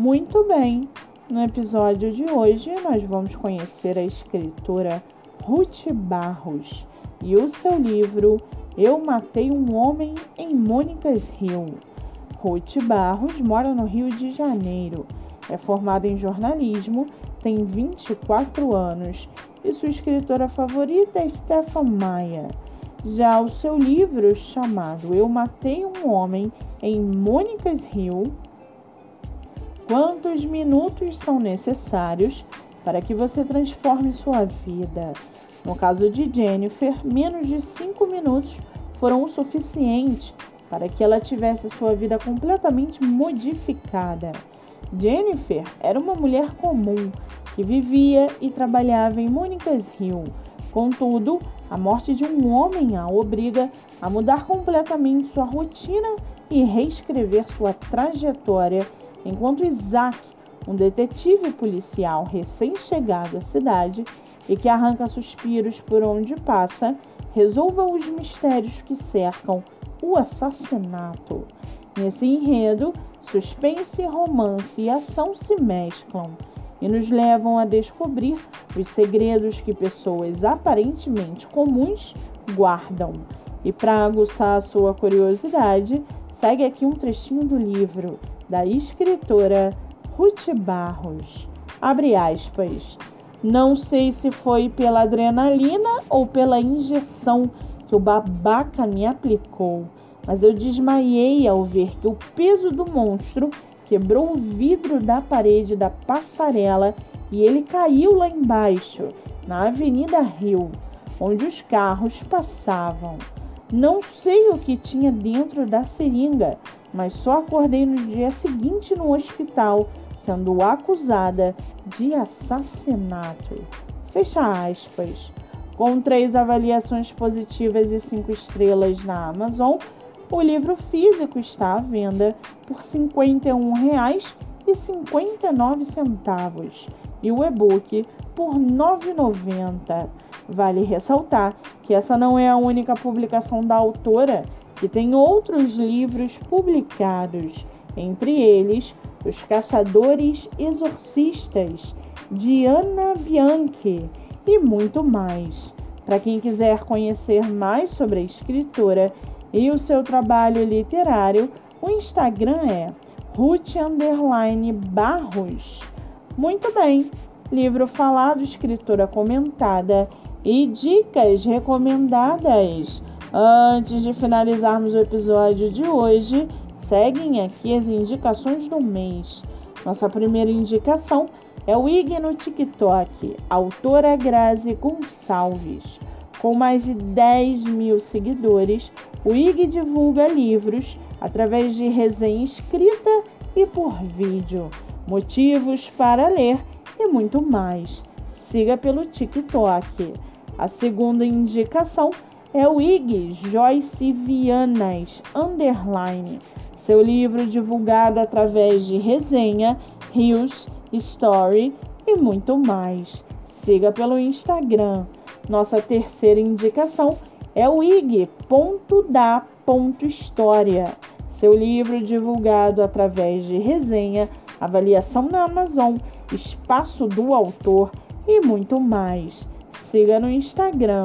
Muito bem, no episódio de hoje nós vamos conhecer a escritora Ruth Barros e o seu livro Eu Matei um Homem em Mônicas Rio. Ruth Barros mora no Rio de Janeiro, é formada em jornalismo, tem 24 anos e sua escritora favorita é Stefan Maia. Já o seu livro, chamado Eu Matei um Homem em Mônicas Rio, quantos minutos são necessários para que você transforme sua vida. No caso de Jennifer, menos de cinco minutos foram o suficiente para que ela tivesse sua vida completamente modificada. Jennifer era uma mulher comum que vivia e trabalhava em Mônicas Hill. Contudo, a morte de um homem a obriga a mudar completamente sua rotina e reescrever sua trajetória enquanto Isaac, um detetive policial recém-chegado à cidade e que arranca suspiros por onde passa, resolva os mistérios que cercam o assassinato. Nesse enredo, suspense, romance e ação se mesclam e nos levam a descobrir os segredos que pessoas aparentemente comuns guardam. E para aguçar a sua curiosidade, segue aqui um trechinho do livro da escritora Ruth Barros. Abre aspas. Não sei se foi pela adrenalina ou pela injeção que o babaca me aplicou, mas eu desmaiei ao ver que o peso do monstro quebrou o vidro da parede da passarela e ele caiu lá embaixo, na Avenida Rio, onde os carros passavam. Não sei o que tinha dentro da seringa, mas só acordei no dia seguinte no hospital, sendo acusada de assassinato. Fecha aspas. Com três avaliações positivas e cinco estrelas na Amazon, o livro físico está à venda por R$ 51,59 e o e-book por R$ 9,90. Vale ressaltar que essa não é a única publicação da autora, que tem outros livros publicados, entre eles Os Caçadores Exorcistas, de Ana Bianchi e muito mais. Para quem quiser conhecer mais sobre a escritora e o seu trabalho literário, o Instagram é Ruth Barros. Muito bem, livro falado, escritora comentada e dicas recomendadas. Antes de finalizarmos o episódio de hoje, seguem aqui as indicações do mês. Nossa primeira indicação é o IG no TikTok, autora Grazi Gonçalves. Com mais de 10 mil seguidores, o IG divulga livros através de resenha escrita e por vídeo, motivos para ler e muito mais. Siga pelo TikTok. A segunda indicação é o IG Joyce Vianas Underline, seu livro divulgado através de resenha, rios, story e muito mais. Siga pelo Instagram. Nossa terceira indicação é o ig.da.história, seu livro divulgado através de resenha, avaliação na Amazon, espaço do autor e muito mais siga no Instagram.